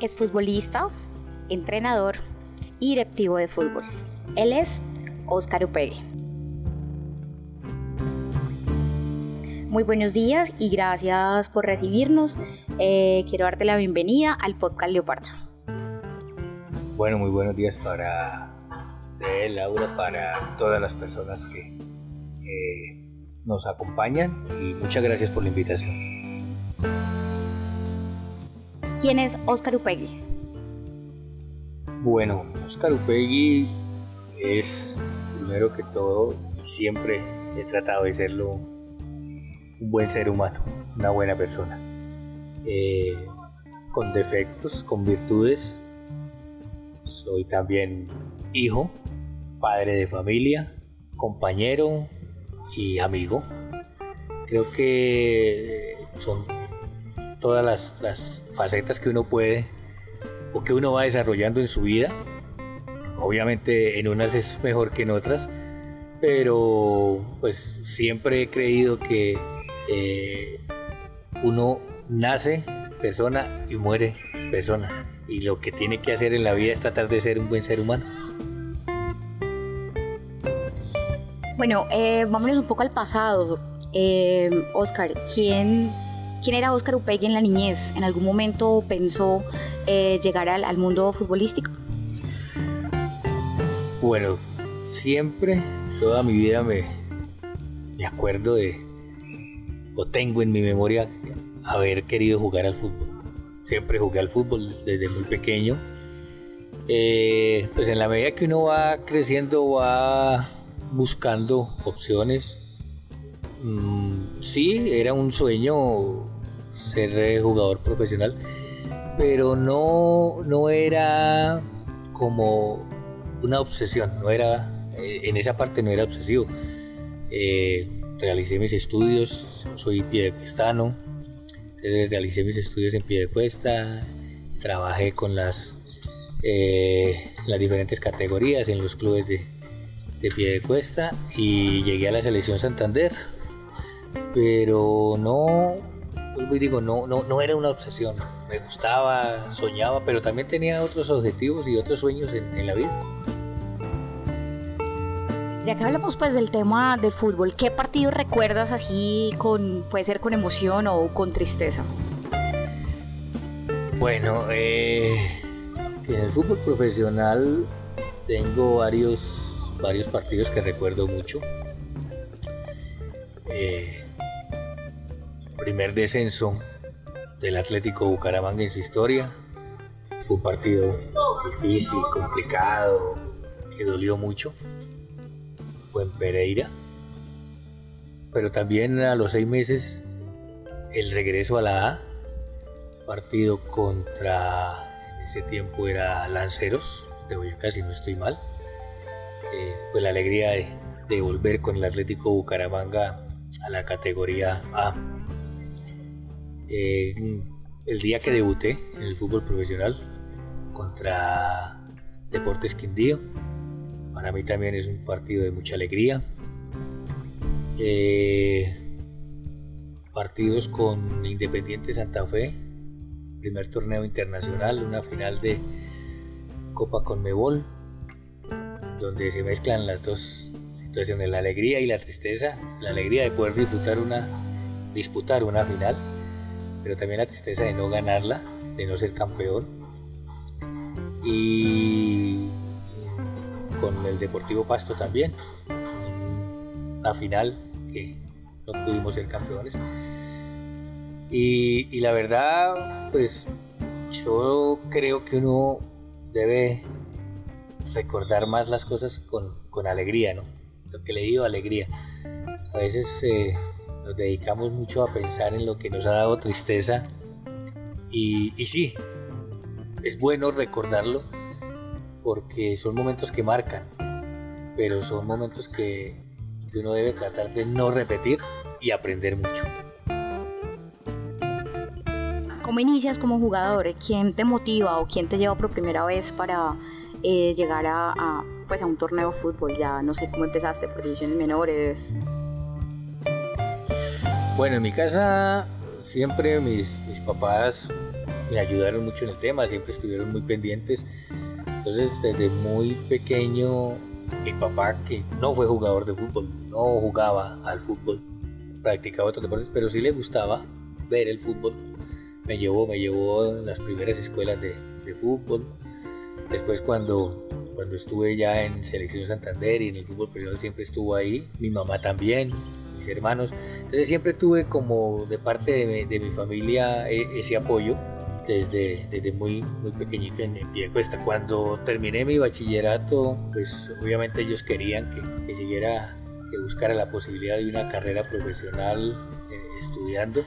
Es futbolista, entrenador y directivo de fútbol. Él es Óscar Upegui. Muy buenos días y gracias por recibirnos. Eh, quiero darte la bienvenida al podcast Leopardo. Bueno, muy buenos días para usted, Laura, para todas las personas que eh, nos acompañan y muchas gracias por la invitación. ¿Quién es Óscar Upegui? Bueno, Óscar Upegui es, primero que todo, siempre he tratado de serlo un buen ser humano, una buena persona, eh, con defectos, con virtudes. Soy también hijo, padre de familia, compañero y amigo. Creo que son todas las, las facetas que uno puede o que uno va desarrollando en su vida. Obviamente en unas es mejor que en otras, pero pues siempre he creído que eh, uno nace persona y muere persona. Y lo que tiene que hacer en la vida es tratar de ser un buen ser humano. Bueno, eh, vámonos un poco al pasado. Eh, Oscar, ¿quién, ¿quién era Oscar Upegui en la niñez? ¿En algún momento pensó eh, llegar al, al mundo futbolístico? Bueno, siempre, toda mi vida me, me acuerdo de, o tengo en mi memoria haber querido jugar al fútbol. Siempre jugué al fútbol desde muy pequeño. Eh, pues en la medida que uno va creciendo va buscando opciones. Mm, sí, era un sueño ser jugador profesional, pero no, no era como una obsesión, no era, eh, en esa parte no era obsesivo. Eh, realicé mis estudios, soy piedecuestano, entonces realicé mis estudios en Piedecuesta, trabajé con las, eh, las diferentes categorías en los clubes de, de Piedecuesta y llegué a la selección Santander, pero no, digo, no, no, no era una obsesión, me gustaba, soñaba, pero también tenía otros objetivos y otros sueños en, en la vida. Ya que hablamos pues del tema del fútbol, ¿qué partido recuerdas así con, puede ser con emoción o con tristeza? Bueno, eh, en el fútbol profesional tengo varios, varios partidos que recuerdo mucho. Eh, primer descenso del Atlético Bucaramanga en su historia. Fue un partido difícil, complicado, que dolió mucho fue en Pereira. Pero también a los seis meses el regreso a la A, partido contra, en ese tiempo era Lanceros de Boyacá, si no estoy mal. Eh, pues la alegría de, volver con el Atlético Bucaramanga a la categoría A. Eh, el día que debuté en el fútbol profesional contra Deportes Quindío, para mí también es un partido de mucha alegría. Eh, partidos con Independiente Santa Fe, primer torneo internacional, una final de Copa Conmebol, donde se mezclan las dos situaciones, la alegría y la tristeza, la alegría de poder disfrutar una, disputar una final, pero también la tristeza de no ganarla, de no ser campeón. Y con el Deportivo Pasto también. La final, que no pudimos ser campeones. Y, y, la verdad, pues yo creo que uno debe recordar más las cosas con, con alegría, ¿no? Lo que le digo, alegría. A veces eh, nos dedicamos mucho a pensar en lo que nos ha dado tristeza y, y sí, es bueno recordarlo porque son momentos que marcan, pero son momentos que, uno debe tratar de no repetir y aprender mucho. ¿Cómo inicias como jugador? ¿Quién te motiva o quién te lleva por primera vez para eh, llegar a, pues a un torneo de fútbol? Ya no sé cómo empezaste, por divisiones menores. Bueno, en mi casa siempre mis, mis papás me ayudaron mucho en el tema, siempre estuvieron muy pendientes. Entonces desde muy pequeño mi papá que no fue jugador de fútbol, no jugaba al fútbol, practicaba otros deportes, pero sí le gustaba ver el fútbol. Me llevó, me llevó en las primeras escuelas de, de fútbol. Después cuando, cuando estuve ya en Selección Santander y en el fútbol profesional siempre estuvo ahí. Mi mamá también, mis hermanos. Entonces siempre tuve como de parte de mi, de mi familia e, ese apoyo desde, desde muy, muy pequeñito en, pie cuesta. Cuando terminé mi bachillerato, pues obviamente ellos querían que, que siguiera, que buscara la posibilidad de una carrera profesional eh, estudiando.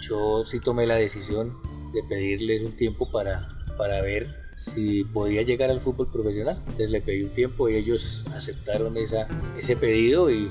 Yo sí tomé la decisión de pedirles un tiempo para, para ver si podía llegar al fútbol profesional. Entonces le pedí un tiempo y ellos aceptaron esa, ese pedido y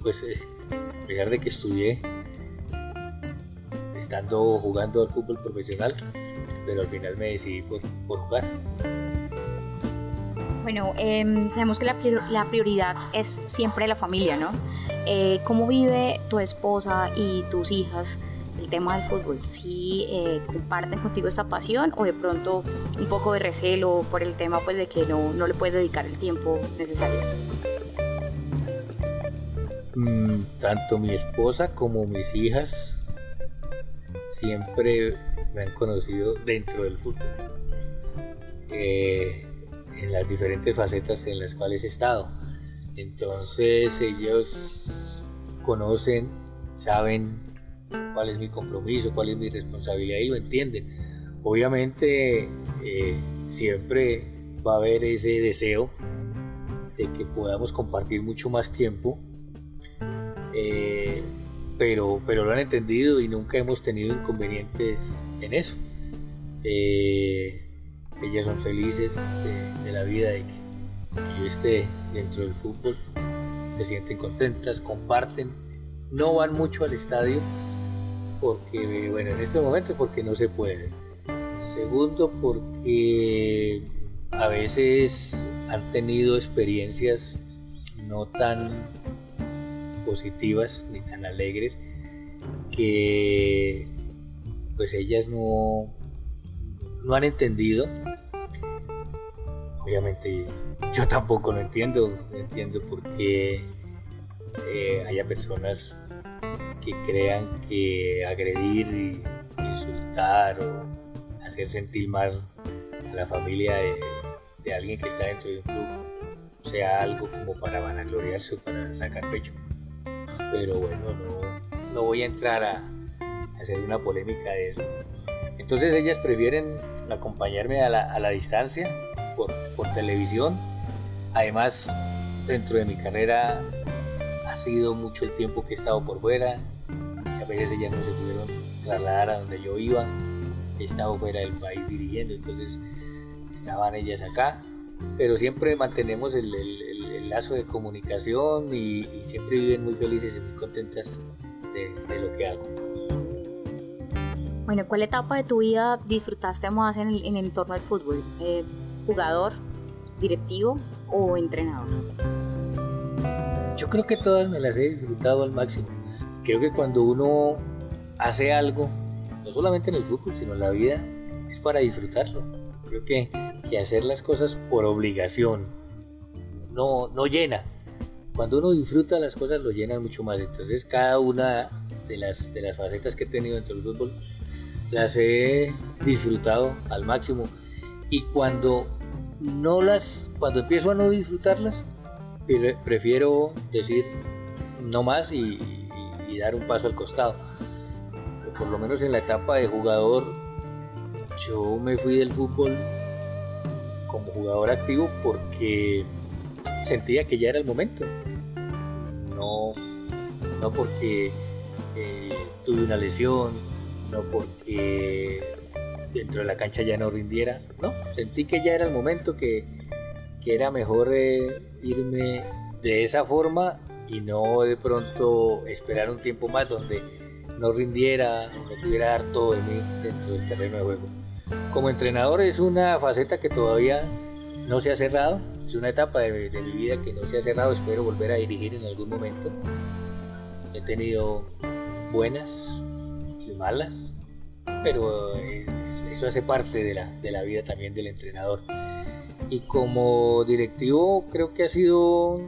pues eh, a pesar de que estudié estando jugando al fútbol profesional, pero al final me decidí por, por jugar. Bueno, eh, sabemos que la, la, prioridad es siempre la familia, ¿no? Eh, ¿Cómo vive tu esposa y tus hijas tema del fútbol? ¿Si eh, comparten contigo esta pasión o de pronto un poco de recelo por el tema pues, de que no, no le puedes dedicar el tiempo necesario? Mm, tanto mi esposa como mis hijas siempre me han conocido dentro del fútbol, eh, en las diferentes facetas en las cuales he estado. Entonces ellos conocen, saben cuál es mi compromiso, cuál es mi responsabilidad y lo entienden. Obviamente eh, siempre va a haber ese deseo de que podamos compartir mucho más tiempo. Eh, pero, pero lo han entendido y nunca hemos tenido inconvenientes en eso. Eh, ellas son felices de, de, la vida de que yo esté dentro del fútbol, se sienten contentas, comparten, no van mucho al estadio porque, bueno, en este momento porque no se puede. Segundo, porque a veces han tenido experiencias no tan positivas ni tan alegres que pues ellas no, no han entendido. Obviamente yo tampoco lo entiendo, no entiendo por qué eh, haya personas que crean que agredir, insultar o hacer sentir mal a la familia de, alguien que está dentro de un club sea algo como para vanagloriarse o para sacar pecho pero bueno, no, no voy a entrar a, hacer una polémica de eso. Entonces ellas prefieren acompañarme a la, a la distancia por, por, televisión. Además, dentro de mi carrera ha sido mucho el tiempo que he estado por fuera. Muchas veces ellas no se pudieron trasladar a donde yo iba. He estado fuera del país dirigiendo, entonces estaban ellas acá. Pero siempre mantenemos el, el lazo de comunicación y, y, siempre viven muy felices y muy contentas de, de, lo que hago. Bueno, ¿cuál etapa de tu vida disfrutaste más en el, en el entorno del fútbol? Eh, ¿Jugador, directivo o entrenador? Yo creo que todas me las he disfrutado al máximo. Creo que cuando uno hace algo, no solamente en el fútbol, sino en la vida, es para disfrutarlo. Creo que, que hacer las cosas por obligación, no, no llena. Cuando uno disfruta las cosas lo llenan mucho más. Entonces cada una de las, de las facetas que he tenido dentro del fútbol las he disfrutado al máximo. Y cuando no las, cuando empiezo a no disfrutarlas, prefiero decir no más y, y, dar un paso al costado. Por lo menos en la etapa de jugador, yo me fui del fútbol como jugador activo porque sentía que ya era el momento. No, no porque eh, tuve una lesión, no porque dentro de la cancha ya no rindiera, no, sentí que ya era el momento, que, que era mejor eh, irme de esa forma y no de pronto esperar un tiempo más donde no rindiera, no pudiera dar todo de mí dentro del terreno de juego. Como entrenador es una faceta que todavía no se ha cerrado, es una etapa de, de, mi vida que no se ha cerrado, espero volver a dirigir en algún momento. He tenido buenas y malas, pero eso hace parte de la, de la vida también del entrenador. Y como directivo creo que ha sido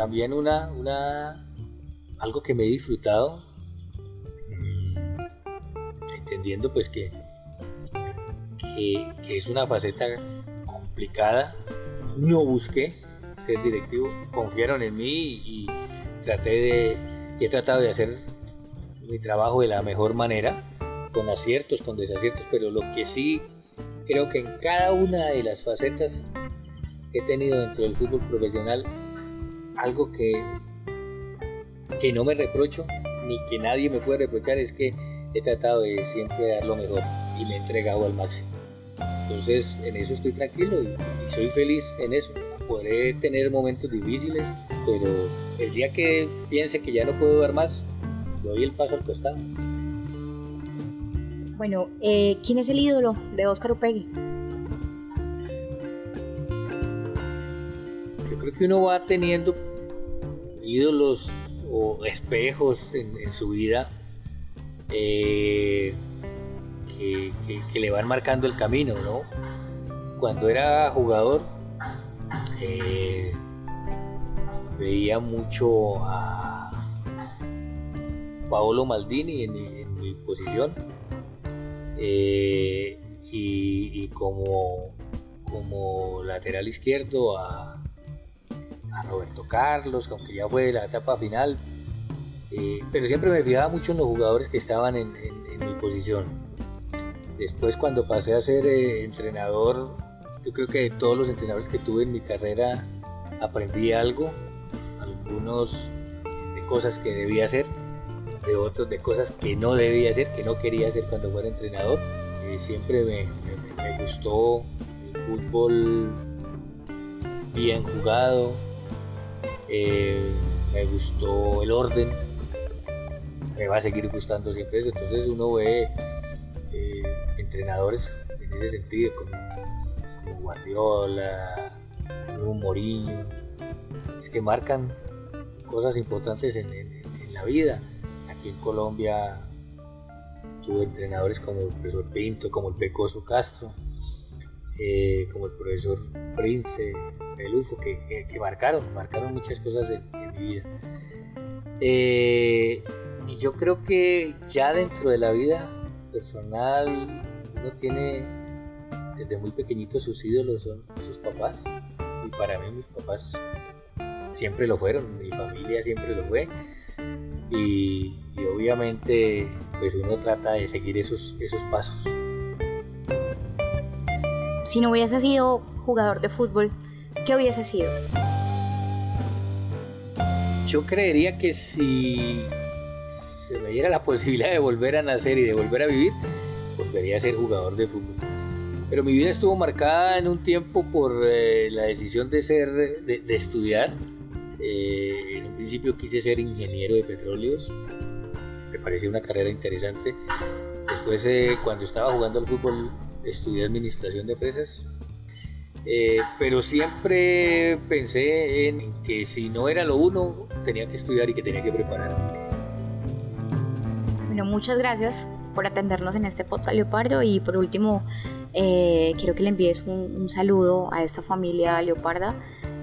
también una, una algo que me he disfrutado, mm, entendiendo pues que, que, es una faceta complicada. No busqué ser directivo, confiaron en mí y, traté de, he tratado de hacer mi trabajo de la mejor manera, con aciertos, con desaciertos, pero lo que sí creo que en cada una de las facetas que he tenido dentro del fútbol profesional, algo que, que no me reprocho, ni que nadie me puede reprochar, es que he tratado de siempre dar lo mejor y me he entregado al máximo. Entonces en eso estoy tranquilo y, soy feliz en eso. Podré tener momentos difíciles, pero el día que piense que ya no puedo dar más, doy el paso al costado. Bueno, eh, ¿quién es el ídolo de Óscar Upegui? Que uno va teniendo ídolos o espejos en, su vida eh, que, le van marcando el camino, ¿no? Cuando era jugador eh, veía mucho a Paolo Maldini en mi, posición eh, y, como, como lateral izquierdo a, Roberto Carlos, aunque ya fue la etapa final, eh, pero siempre me fijaba mucho en los jugadores que estaban en mi posición. Después cuando pasé a ser eh, entrenador, yo creo que de todos los entrenadores que tuve en mi carrera aprendí algo, algunos de cosas que debía hacer, de otros de cosas que no debía hacer, que no quería hacer cuando fuera entrenador. Eh, siempre me, gustó el fútbol bien jugado, eh, me gustó el orden, me va a seguir gustando siempre eso. Entonces uno ve entrenadores en ese sentido, como, Guardiola, como Mourinho, es que marcan cosas importantes en, la vida. Aquí en Colombia tuve entrenadores como el profesor Pinto, como el Pecoso Castro, eh, como el profesor Prince, Pelufo, que, que, marcaron, marcaron muchas cosas en, mi vida. Eh, y yo creo que ya dentro de la vida personal uno tiene desde muy pequeñito sus ídolos son sus papás y para mí mis papás siempre lo fueron, mi familia siempre lo fue y, obviamente pues uno trata de seguir esos, esos pasos. Si no hubiese sido jugador de fútbol, ¿qué hubiese sido? Yo creería que si se me diera la posibilidad de volver a nacer y de volver a vivir, volvería a ser jugador de fútbol. Pero mi vida estuvo marcada en un tiempo por eh, la decisión de, ser, de, estudiar. Eh, en un principio quise ser ingeniero de petróleos, me parecía una carrera interesante. Después, eh, cuando estaba jugando al fútbol, estudié administración de empresas. pero siempre pensé en que si no era lo uno, tenía que estudiar y que tenía que prepararme. Bueno, muchas gracias por atendernos en este podcast Leopardo y por último eh, quiero que le envíes un, saludo a esta familia Leoparda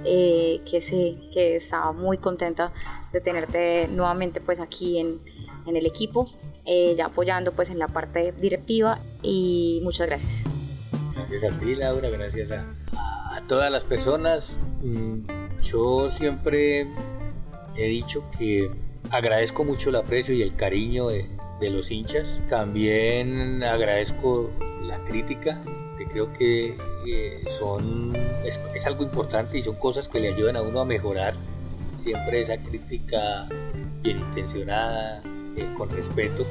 eh, que sé que está muy contenta de tenerte nuevamente pues aquí en, en el equipo eh, ya apoyando pues en la parte directiva y muchas gracias gracias a ti Laura gracias a, a todas las personas mm, yo siempre he dicho que agradezco mucho el aprecio y el cariño de, de los hinchas. También agradezco la crítica, que creo que eh, son, es, algo importante y son cosas que le ayudan a uno a mejorar. Siempre esa crítica bien intencionada, eh, con respeto.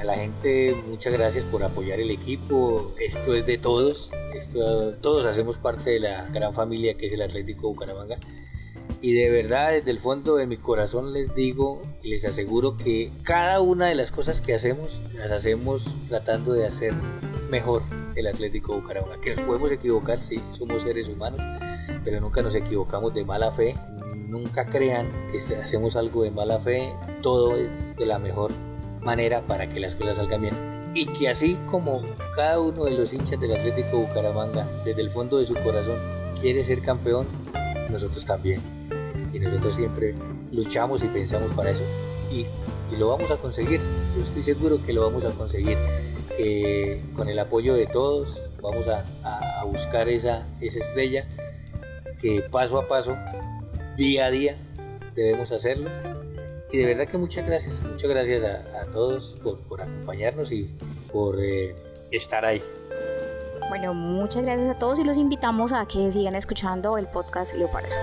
A la gente, muchas gracias por apoyar el equipo. Esto es de todos. Esto, todos hacemos parte de la gran familia que es el Atlético Bucaramanga y de verdad desde el fondo de mi corazón les digo y les aseguro que cada una de las cosas que hacemos las hacemos tratando de hacer mejor el Atlético Bucaramanga. Que nos podemos equivocar, sí, somos seres humanos, pero nunca nos equivocamos de mala fe. Nunca crean que hacemos algo de mala fe, todo es de la mejor manera para que las cosas salgan bien. y que así como cada uno de los hinchas del Atlético Bucaramanga, desde el fondo de su corazón, quiere ser campeón, nosotros también. Y nosotros siempre luchamos y pensamos para eso. Y, lo vamos a conseguir. Yo estoy seguro que lo vamos a conseguir. con el apoyo de todos vamos a, buscar esa, esa estrella que paso a paso, día a día, debemos hacerlo. Y de verdad que muchas gracias, muchas gracias a, todos por, acompañarnos y por eh, estar ahí. Bueno, muchas gracias a todos y los invitamos a que sigan escuchando el podcast Leopardo.